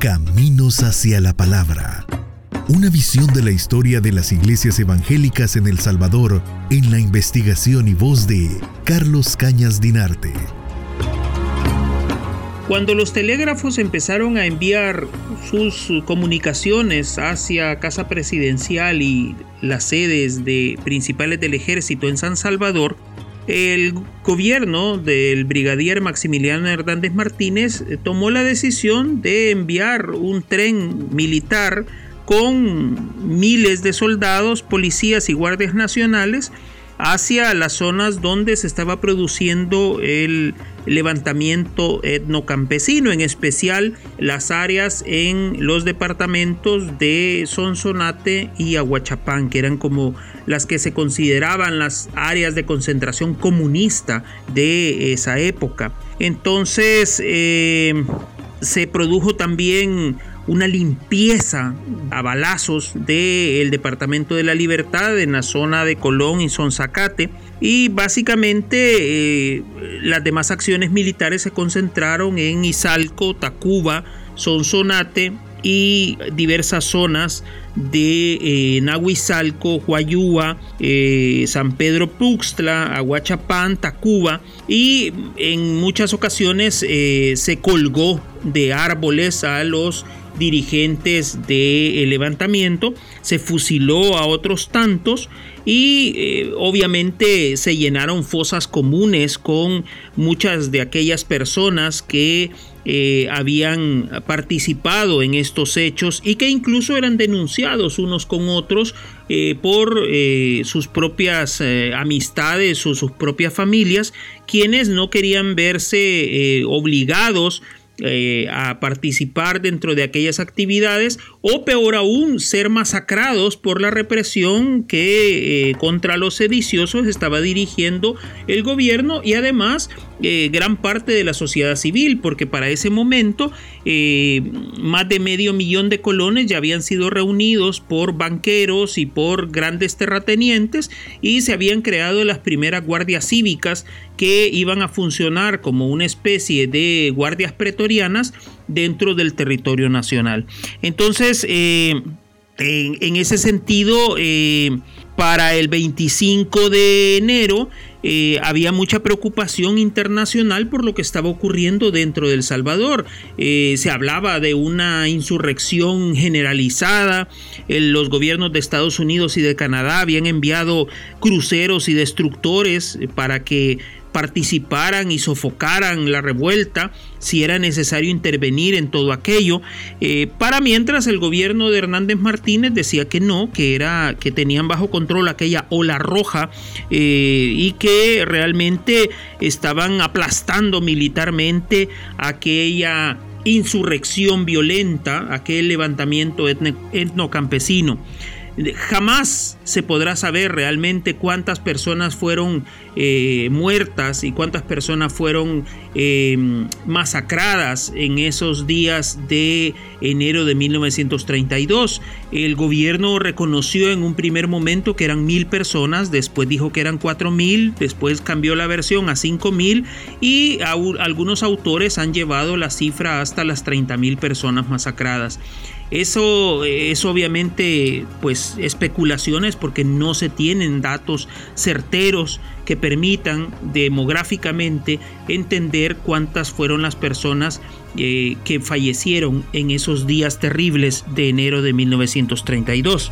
Caminos hacia la Palabra. Una visión de la historia de las iglesias evangélicas en El Salvador en la investigación y voz de Carlos Cañas Dinarte. Cuando los telégrafos empezaron a enviar sus comunicaciones hacia Casa Presidencial y las sedes de principales del ejército en San Salvador, el gobierno del brigadier Maximiliano Hernández Martínez eh, tomó la decisión de enviar un tren militar con miles de soldados, policías y guardias nacionales hacia las zonas donde se estaba produciendo el levantamiento etnocampesino, en especial las áreas en los departamentos de Sonsonate y Aguachapán, que eran como las que se consideraban las áreas de concentración comunista de esa época. Entonces eh, se produjo también una limpieza a balazos del Departamento de la Libertad en la zona de Colón y Sonzacate. Y básicamente eh, las demás acciones militares se concentraron en Izalco, Tacuba, Sonsonate y diversas zonas de eh, Nahuizalco, Huayúa, eh, San Pedro Puxtla, Aguachapán, Tacuba y en muchas ocasiones se colgó de árboles a los dirigentes del levantamiento, se fusiló a otros tantos y eh, obviamente se llenaron fosas comunes con muchas de aquellas personas que eh, habían participado en estos hechos y que incluso eran denunciados unos con otros eh, por sus propias amistades o sus propias familias, quienes no querían verse obligados eh, a participar dentro de aquellas actividades o peor aún ser masacrados por la represión que eh, contra los sediciosos estaba dirigiendo el gobierno y además eh, gran parte de la sociedad civil porque para ese momento más de medio millón de colones ya habían sido reunidos por banqueros y por grandes terratenientes y se habían creado las primeras guardias cívicas que iban a funcionar como una especie de guardias pretorianas dentro del territorio nacional. Entonces, eh, en, ese sentido, eh, para el 25 de enero, eh, había mucha preocupación internacional por lo que estaba ocurriendo dentro del Salvador. se hablaba de una insurrección generalizada. los gobiernos de Estados Unidos y de Canadá habían enviado cruceros y destructores para que participaran y sofocaran la revuelta, si era necesario intervenir en todo aquello. Eh, para mientras el gobierno de Hernández Martínez decía que no, que era que tenían bajo control aquella ola roja eh, y que realmente estaban aplastando militarmente aquella insurrección violenta, aquel levantamiento etnocampesino. Jamás se podrá saber realmente cuántas personas fueron eh, muertas y cuántas personas fueron em, masacradas en esos días de enero de 1932. El gobierno reconoció en un primer momento que eran mil personas, después dijo que eran cuatro mil, después cambió la versión a cinco mil y algunos autores han llevado la cifra hasta las 30 mil personas masacradas. Eso es obviamente pues especulaciones porque no se tienen datos certeros que permitan demográficamente entender cuántas fueron las personas eh, que fallecieron en esos días terribles de enero de 1932.